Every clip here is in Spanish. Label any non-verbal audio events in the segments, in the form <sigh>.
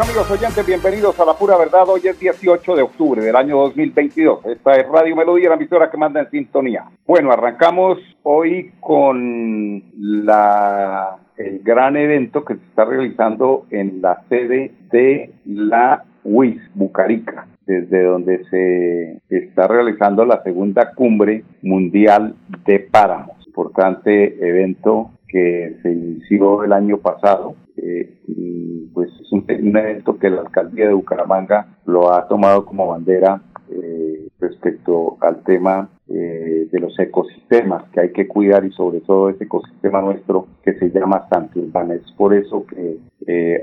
Amigos oyentes, bienvenidos a La Pura Verdad. Hoy es 18 de octubre del año 2022. Esta es Radio Melodía, la emisora que manda en sintonía. Bueno, arrancamos hoy con la, el gran evento que se está realizando en la sede de la UIS, Bucarica, desde donde se está realizando la segunda cumbre mundial de páramos. Importante evento que se inició el año pasado eh, y pues es un, evento que la alcaldía de Bucaramanga lo ha tomado como bandera eh, respecto al tema eh, de los ecosistemas que hay que cuidar y sobre todo ese ecosistema nuestro que se llama Santurbana. Es por eso que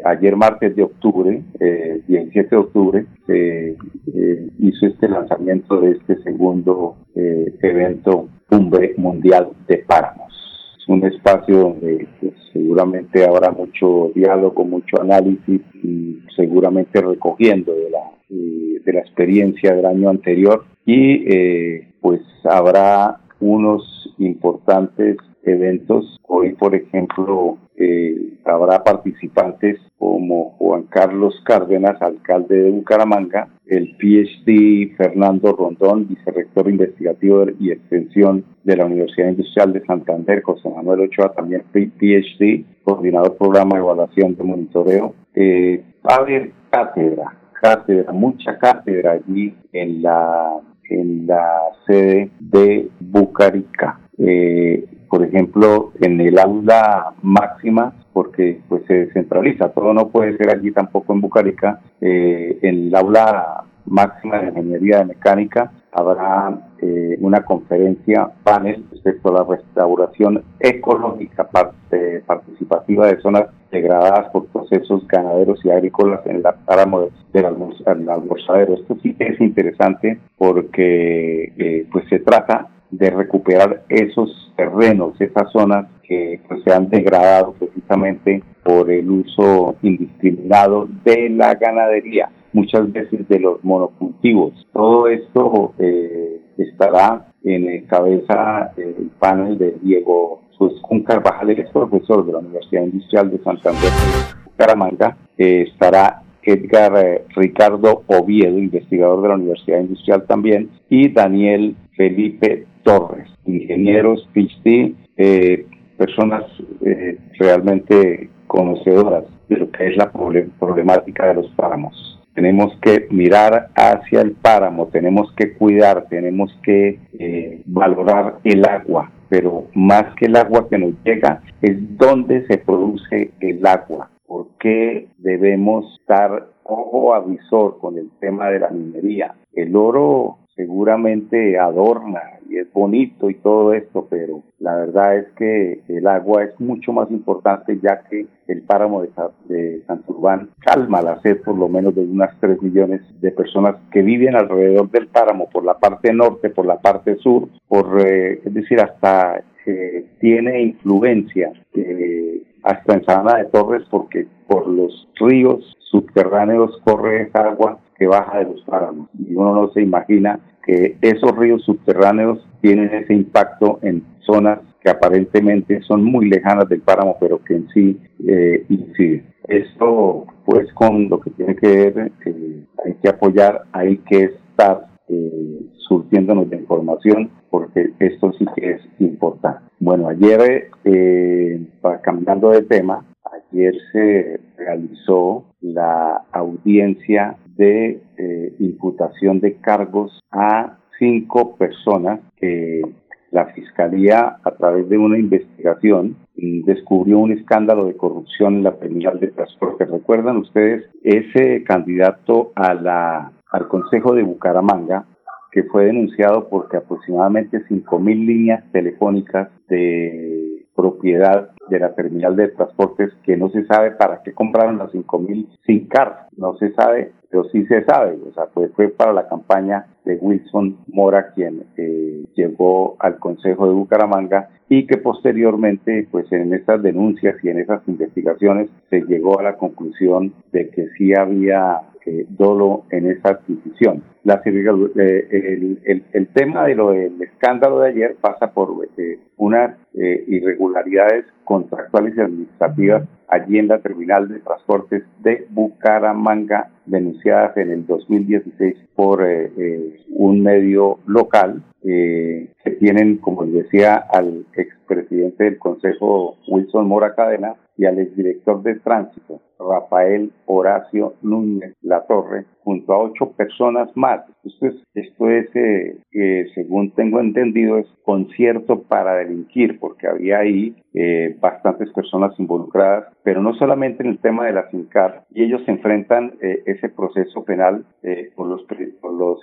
ayer martes de octubre, 17 de octubre, se hizo este lanzamiento de este segundo evento Cumbre Mundial de Páramos un espacio donde pues, seguramente habrá mucho diálogo, mucho análisis y seguramente recogiendo de la, eh, de la experiencia del año anterior y eh, pues habrá unos importantes eventos. Hoy, por ejemplo, habrá participantes como Juan Carlos Cárdenas, alcalde de Bucaramanga, el PhD Fernando Rondón, vicerrector investigativo y extensión de la Universidad Industrial de Santander, José Manuel Ochoa, también PhD, coordinador programa de evaluación de monitoreo. Eh, a haber cátedra, cátedra, mucha cátedra allí en la, en la sede de Bucarica. Eh, por ejemplo, en el aula máxima, porque pues se descentraliza, todo no puede ser allí tampoco en Bucarica, eh, en el aula máxima de ingeniería de mecánica habrá eh, una conferencia panel respecto a la restauración ecológica parte, participativa de zonas degradadas por procesos ganaderos y agrícolas en la páramo del almorzadero. Esto sí es interesante porque eh, pues se trata de recuperar esos terrenos, esas zonas que se han degradado precisamente por el uso indiscriminado de la ganadería, muchas veces de los monocultivos. Todo esto eh, estará en cabeza del panel de Diego Suscún Carvajal, el profesor de la Universidad Industrial de Santander, Caramanga, estará Edgar eh, Ricardo Oviedo, investigador de la Universidad Industrial también, y Daniel Felipe Torres, ingenieros, PhD, eh, personas eh, realmente conocedoras de lo que es la problemática de los páramos. Tenemos que mirar hacia el páramo, tenemos que cuidar, tenemos que eh, valorar el agua, pero más que el agua que nos llega, es dónde se produce el agua. ¿Por qué debemos estar ojo avisor con el tema de la minería? El oro seguramente adorna y es bonito y todo esto, pero la verdad es que el agua es mucho más importante ya que el páramo de, de Santurbán calma la sed por lo menos de unas 3 millones de personas que viven alrededor del páramo por la parte norte, por la parte sur, por, eh, es decir, hasta eh, tiene influencia eh, hasta en Sabana de Torres porque por los ríos subterráneos corre esa agua que baja de los páramos. Y uno no se imagina que esos ríos subterráneos tienen ese impacto en zonas que aparentemente son muy lejanas del páramo, pero que en sí eh, inciden. Esto, pues, con lo que tiene que ver, eh, hay que apoyar, hay que estar eh, surtiéndonos de información, porque esto sí que es importante. Bueno, ayer, eh, cambiando de tema, ayer se realizó la audiencia de eh, imputación de cargos a cinco personas que la Fiscalía, a través de una investigación, descubrió un escándalo de corrupción en la terminal de transporte. ¿Recuerdan ustedes ese candidato a la, al Consejo de Bucaramanga que fue denunciado porque aproximadamente 5.000 líneas telefónicas de propiedad de la terminal de transportes que no se sabe para qué compraron las 5.000 sin car, no se sabe, pero sí se sabe, o sea, pues fue para la campaña de Wilson Mora quien eh, llegó al Consejo de Bucaramanga y que posteriormente, pues en esas denuncias y en esas investigaciones se llegó a la conclusión de que sí había eh, dolo en esa adquisición. La, eh, el, el, tema de lo del escándalo de ayer pasa por eh, unas irregularidades contractuales y administrativas allí en la terminal de transportes de Bucaramanga, denunciadas en el 2016 por un medio local que tienen, como les decía, al expresidente del Consejo Wilson Mora Cadena y al exdirector de tránsito Rafael Horacio Núñez La Torre, junto a ocho personas más. Esto es, esto es eh, según tengo entendido, es concierto para delinquir, porque había ahí eh, bastantes personas involucradas, pero no solamente en el tema de la SINCAR, y ellos se enfrentan eh, ese proceso penal por los, por los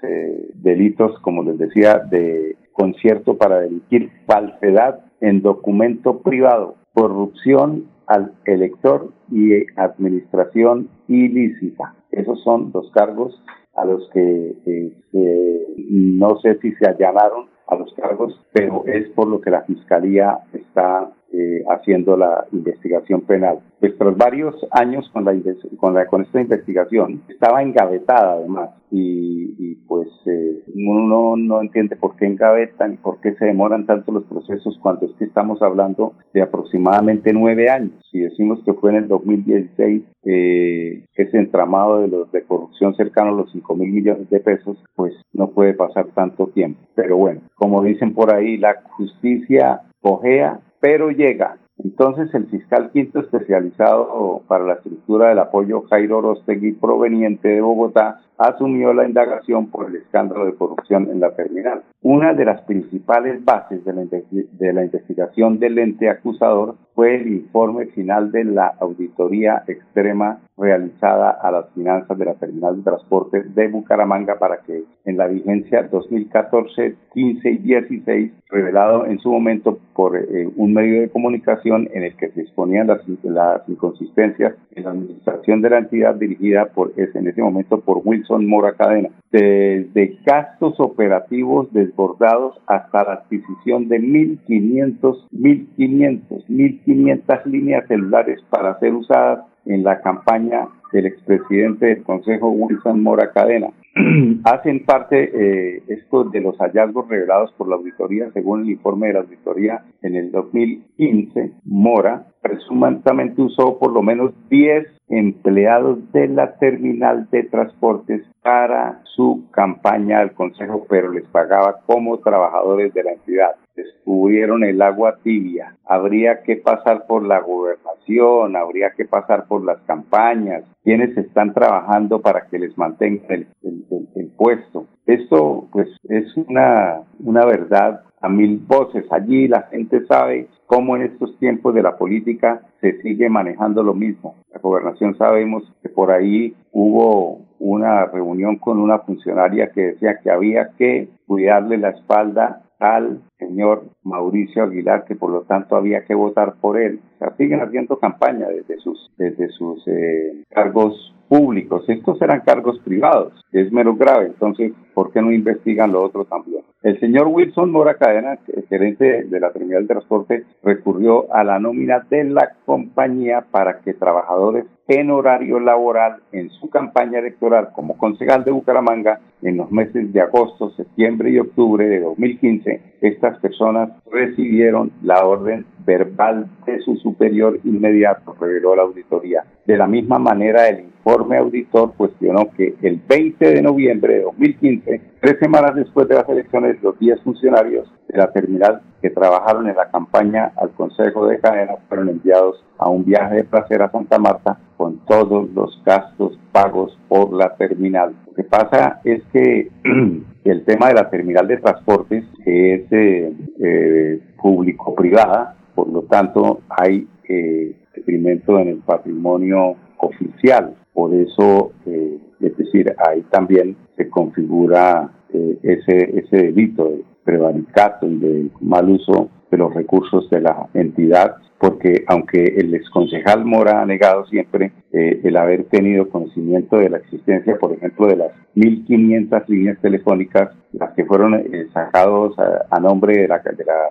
delitos, como les decía, de concierto para delinquir, falsedad en documento privado, corrupción al elector y administración ilícita. Esos son los cargos a los que eh, no sé si se allanaron a los cargos, pero es por lo que la Fiscalía está eh, haciendo la investigación penal. Pues tras varios años con, la, con, la, con esta investigación, estaba engavetada además y, pues eh, uno no entiende por qué engavetan y por qué se demoran tanto los procesos cuando es que estamos hablando de aproximadamente nueve años. Si decimos que fue en el 2016 eh, ese entramado de los de corrupción cercano a los 5 mil millones de pesos, pues no puede pasar tanto tiempo. Pero bueno, como dicen por ahí, la justicia cojea pero llega. Entonces el fiscal quinto especializado para la estructura del apoyo Jairo Rostegui proveniente de Bogotá asumió la indagación por el escándalo de corrupción en la terminal. Una de las principales bases de la, de la, investigación del ente acusador fue el informe final de la auditoría extrema realizada a las finanzas de la terminal de transporte de Bucaramanga para que en la vigencia 2014, 15 y 16, revelado en su momento por eh, un medio de comunicación en el que se exponían las, las inconsistencias en la administración de la entidad dirigida por en ese momento por Wilson son Mora Cadena, desde gastos operativos desbordados hasta la adquisición de 1.500, 1.500, 1.500 líneas celulares para ser usadas en la campaña del expresidente del Consejo Wilson Mora Cadena. <clears throat> Hacen parte eh, estos de los hallazgos revelados por la auditoría, según el informe de la auditoría en el 2015, Mora presuntamente usó por lo menos 10 empleados de la terminal de transportes para su campaña al Consejo, pero les pagaba como trabajadores de la entidad. Descubrieron el agua tibia. Habría que pasar por la gobernación, habría que pasar por las campañas, quienes están trabajando para que les mantengan el, el puesto. Esto pues es una, una verdad a mil voces. Allí la gente sabe cómo en estos tiempos de la política se sigue manejando lo mismo. La gobernación sabemos que por ahí hubo una reunión con una funcionaria que decía que había que cuidarle la espalda al señor Mauricio Aguilar, que por lo tanto había que votar por él. O siguen haciendo campaña desde sus, desde sus eh, cargos públicos. Estos eran cargos privados. Es mero grave. Entonces, ¿por qué no investigan lo otro también? El señor Wilson Mora Cadena, gerente de la Terminal de Transporte, recurrió a la nómina de la compañía para que trabajadores en horario laboral en su campaña electoral como concejal de Bucaramanga en los meses de agosto, septiembre y octubre de 2015, estas personas recibieron la orden verbal de su superior inmediato, reveló la auditoría. De la misma manera, el informe auditor cuestionó que el 20 de noviembre de 2015, tres semanas después de las elecciones, los 10 funcionarios de la terminal que trabajaron en la campaña al Consejo de Cadena fueron enviados a un viaje de placer a Santa Marta con todos los gastos pagos por la terminal. Lo que pasa es que <clears throat> el tema de la terminal de transportes es eh, eh, público-privada, por lo tanto hay eh, en el patrimonio oficial. Por eso, eh, es decir, ahí también se configura eh, ese, ese delito de prevaricato y de mal uso de los recursos de la entidad porque aunque el exconcejal Mora ha negado siempre eh, el haber tenido conocimiento de la existencia, por ejemplo, de las 1.500 líneas telefónicas, las que fueron eh, sacados a, nombre de la,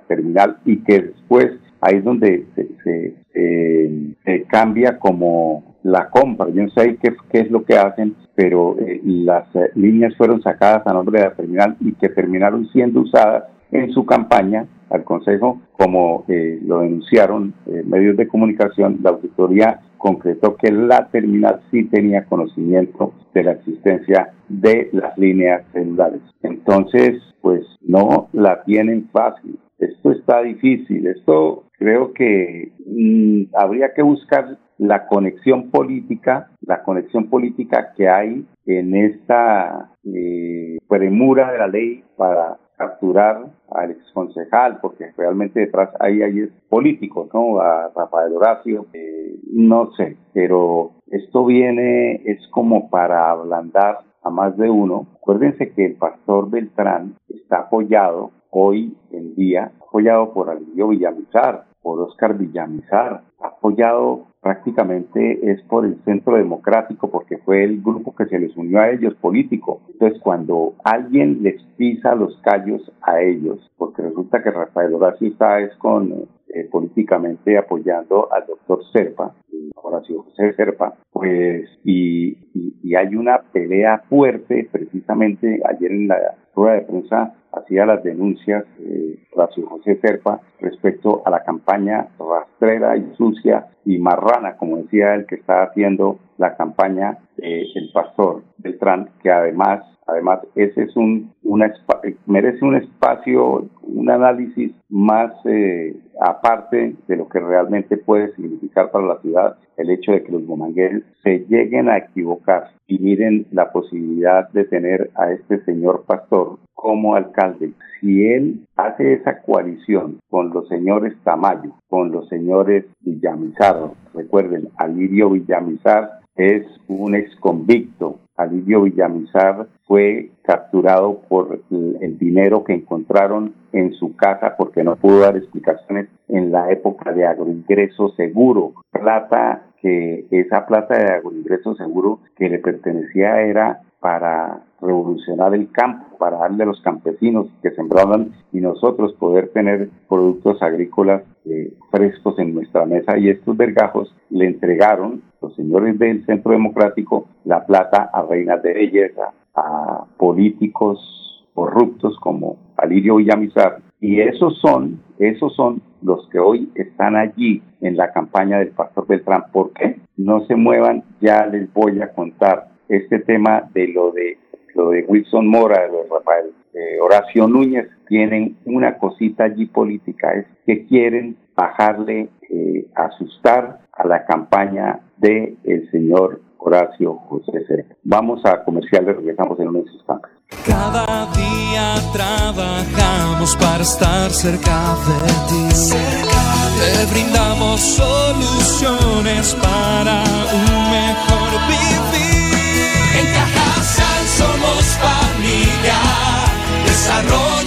terminal y que después ahí es donde se, se, cambia como la compra. Yo no sé qué, es lo que hacen, pero eh, las líneas fueron sacadas a nombre de la terminal y que terminaron siendo usadas en su campaña al Consejo, como eh, lo denunciaron eh, medios de comunicación, la auditoría concretó que la terminal sí tenía conocimiento de la existencia de las líneas celulares. Entonces, pues no la tienen fácil. Esto está difícil. Esto creo que mm, habría que buscar la conexión política, la conexión política que hay en esta eh, premura de la ley para capturar al exconcejal, porque realmente detrás ahí hay políticos, ¿no? A Rafael Horacio, eh, no sé, pero esto viene, es como para ablandar a más de uno. Acuérdense que el pastor Beltrán está apoyado hoy en día, apoyado por Alirio Villamizar, por Oscar Villamizar, apoyado prácticamente es por el Centro Democrático porque fue el grupo que se les unió a ellos político. Entonces cuando alguien les pisa los callos a ellos, porque resulta que Rafael Horacio es con eh, políticamente apoyando al doctor Serpa, Horacio José Serpa, pues y, hay una pelea fuerte precisamente ayer en la rueda de prensa hacía las denuncias eh, Horacio José Serpa respecto a la campaña rastrera y sucia y marrana, como decía el que está haciendo la campaña el pastor Beltrán, que además, además ese es un, una, merece un espacio, un análisis más eh, aparte de lo que realmente puede significar para la ciudad el hecho de que los bomangueros se lleguen a equivocar y miren la posibilidad de tener a este señor pastor como alcalde. Si él hace esa coalición con los señores Tamayo, con los señores Villamizar, recuerden, Alirio Villamizar es un ex convicto. Alirio Villamizar fue capturado por el dinero que encontraron en su casa porque no pudo dar explicaciones en la época de agroingreso seguro. Plata que esa plata de agroingreso seguro que le pertenecía era para revolucionar el campo, para darle a los campesinos que sembraban y nosotros poder tener productos agrícolas eh, frescos en nuestra mesa. Y estos vergajos le entregaron, señores del Centro Democrático, la plata a reinas de belleza, a políticos corruptos como Alirio Villamizar. Y esos son, esos son los que hoy están allí en la campaña del Pastor Beltrán. ¿Por qué? No se muevan, ya les voy a contar este tema de lo de lo de Wilson Mora, de Rafael eh, Horacio Núñez, tienen una cosita allí política, es que quieren bajarle, eh, asustar a la campaña de el señor Horacio José Serpa. Vamos a comerciales, regresamos en unos instantes. Cada día trabajamos para estar cerca de ti. Te brindamos soluciones para un mejor vivir. En Cajasal somos familia, desarrollo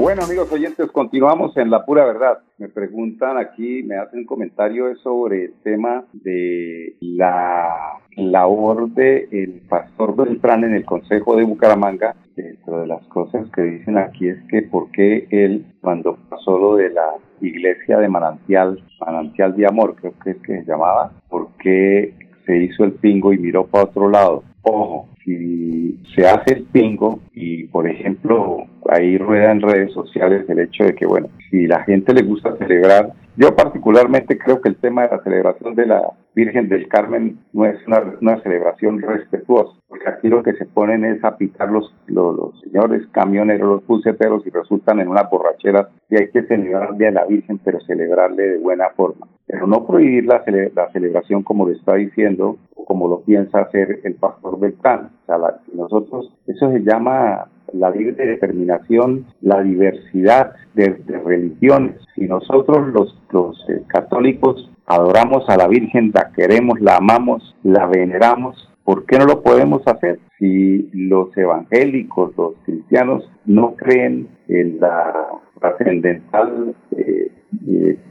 Bueno, amigos oyentes, continuamos en la pura verdad. Me preguntan aquí, me hacen comentario sobre el tema de la labor del el pastor Beltrán en el Consejo de Bucaramanga. Dentro de las cosas que dicen aquí es que por qué él, cuando pasó lo de la iglesia de Manantial, Manantial de Amor, creo que es que se llamaba, por qué se hizo el pingo y miró para otro lado. Ojo, si se hace el pingo y, por ejemplo, ahí rueda en redes sociales el hecho de que, bueno, si la gente le gusta celebrar, yo particularmente creo que el tema de la celebración de la Virgen del Carmen no es una, celebración respetuosa, porque aquí lo que se ponen es a pitar los, los, señores camioneros, los puceteros y resultan en una borrachera y hay que celebrarle a la Virgen, pero celebrarle de buena forma. Pero no prohibir la, la celebración como lo está diciendo o como lo piensa hacer el pastor Beltrán. O sea, nosotros, eso se llama la libre determinación, la diversidad de, religiones. Si nosotros los, los eh, católicos adoramos a la Virgen, la queremos, la amamos, la veneramos, ¿por qué no lo podemos hacer? Si los evangélicos, los cristianos no creen en la trascendental, eh,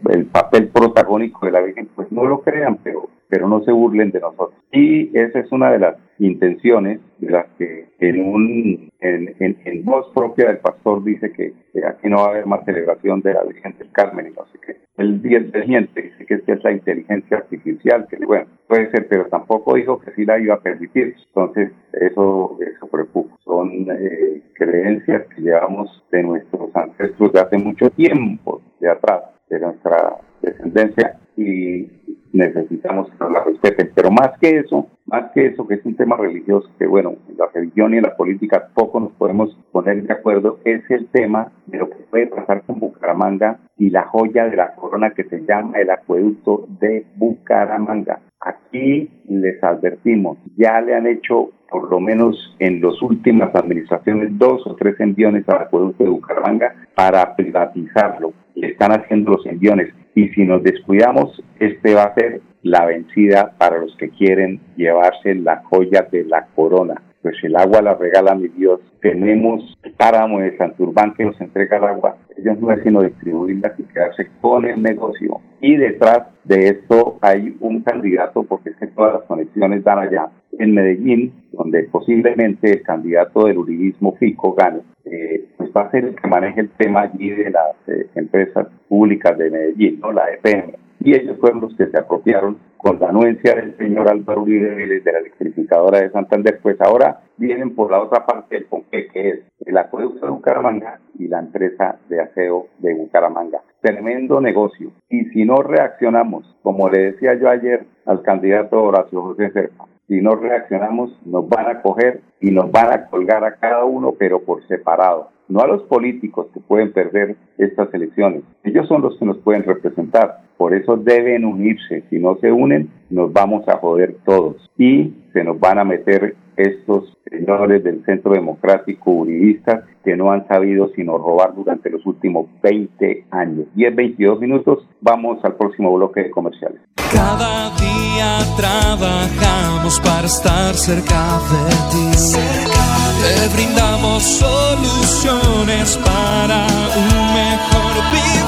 el papel protagónico de la Virgen, pues no lo crean, pero pero no se burlen de nosotros. Y esa es una de las intenciones de las que en un en, voz propia del pastor dice que, aquí no va a haber más celebración de la Virgen del Carmen y no sé qué. El día inteligente dice que es la inteligencia artificial, que bueno, puede ser, pero tampoco dijo que sí la iba a permitir. Entonces, eso, eso preocupa. Son eh, creencias que llevamos de nuestros ancestros de hace mucho tiempo, de atrás, de nuestra descendencia, y necesitamos que nos la respeten. Pero más que eso, más que eso, que es un tema religioso, que bueno, en la religión y en la política poco nos podemos poner de acuerdo, es el tema de lo que puede pasar con Bucaramanga y la joya de la corona que se llama el acueducto de Bucaramanga. Aquí les advertimos, ya le han hecho por lo menos en las últimas administraciones dos o tres enviones al acueducto de Bucaramanga para privatizarlo. Le están haciendo los enviones y si nos descuidamos, este va a ser la vencida para los que quieren llevarse la joya de la corona. Pues el agua la regala mi Dios. Tenemos el páramo de Santurbán que nos entrega el agua. Ellos no es sino distribuirla y quedarse con el negocio. Y detrás de esto hay un candidato, porque es que todas las conexiones dan allá, en Medellín, donde posiblemente el candidato del uribismo Fico gane. Eh, va a ser el que maneje el tema allí de las eh, empresas públicas de Medellín, ¿no? la EPM. Y ellos fueron los que se apropiaron con la anuencia del señor Álvaro Uribe de la electrificadora de Santander, pues ahora vienen por la otra parte del ponque, que es el acueducto de Bucaramanga y la empresa de aseo de Bucaramanga. Tremendo negocio. Y si no reaccionamos, como le decía yo ayer al candidato Horacio José Serpa, si no reaccionamos, nos van a coger y nos van a colgar a cada uno, pero por separado. No a los políticos que pueden perder estas elecciones. Ellos son los que nos pueden representar. Por eso deben unirse. Si no se unen, nos vamos a joder todos. Y se nos van a meter estos señores del Centro Democrático Uribistas que no han sabido sino robar durante los últimos 20 años. 10, 22 minutos, vamos al próximo bloque de comerciales. Cada día trabajamos para estar cerca de ti. Te brindamos soluciones para un mejor vivir.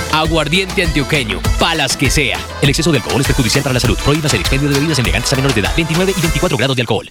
Aguardiente antioqueño, palas que sea. El exceso de alcohol es perjudicial para la salud. Prohíbas el expendio de bebidas elegantes a menores de edad. 29 y 24 grados de alcohol.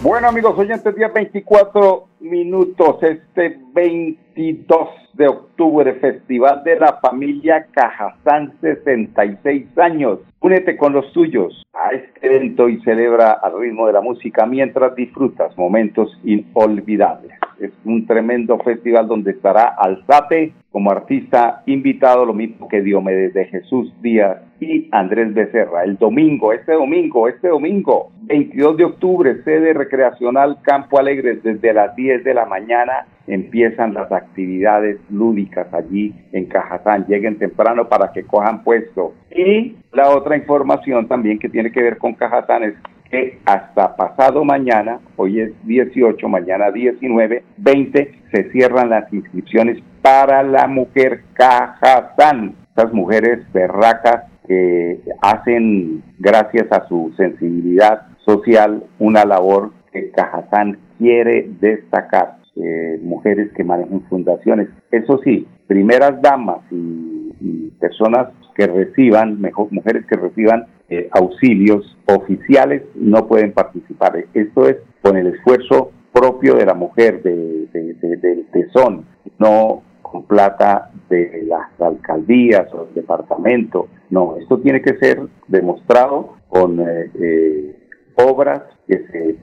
Bueno, amigos oyentes, día 24 minutos, este 22 de octubre, Festival de la Familia Cajazán, 66 años. Únete con los tuyos a este evento y celebra al ritmo de la música mientras disfrutas momentos inolvidables. Es un tremendo festival donde estará Alzate como artista invitado, lo mismo que Diomedes de Jesús Díaz y Andrés Becerra. El domingo, este domingo, este domingo, 22 de octubre, sede recreacional Campo Alegre, desde las 10 de la mañana empiezan las actividades lúdicas allí en Cajazán. Lleguen temprano para que cojan puesto. Y la otra información también que tiene que ver con Cajazán es que hasta pasado mañana, hoy es 18, mañana 19, 20, se cierran las inscripciones para la mujer Cajazán. Estas mujeres berracas que hacen, gracias a su sensibilidad social, una labor que Cajazán quiere destacar. Eh, mujeres que manejan fundaciones. Eso sí, primeras damas y, y personas que reciban, mejor, mujeres que reciban eh, auxilios oficiales no pueden participar. Esto es con el esfuerzo propio de la mujer, de, de, de, del tesón, no con plata de las alcaldías o del departamento. No, esto tiene que ser demostrado con eh, eh, obras que se,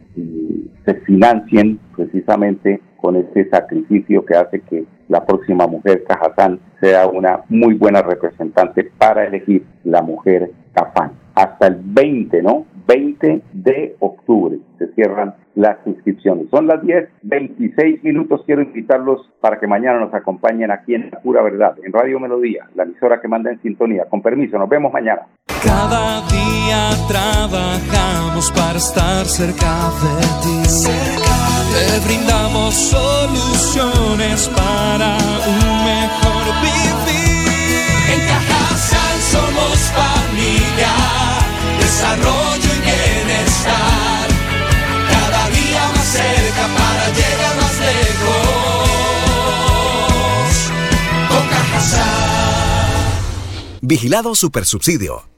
se financien precisamente con este sacrificio que hace que la próxima mujer Cajazán sea una muy buena representante para elegir la mujer Cafán. Hasta el 20, ¿no? 20 de octubre se cierran las inscripciones. Son las 10, 26 minutos. Quiero invitarlos para que mañana nos acompañen aquí en La Pura Verdad, en Radio Melodía, la emisora que manda en sintonía. Con permiso, nos vemos mañana. Cada día trabajamos para estar cerca de ti. Te brindamos soluciones para un mejor vivir. En Cajasal somos familia, desarrollo y bienestar. Cada día más cerca para llegar más lejos. Cajasal. Vigilado Supersubsidio.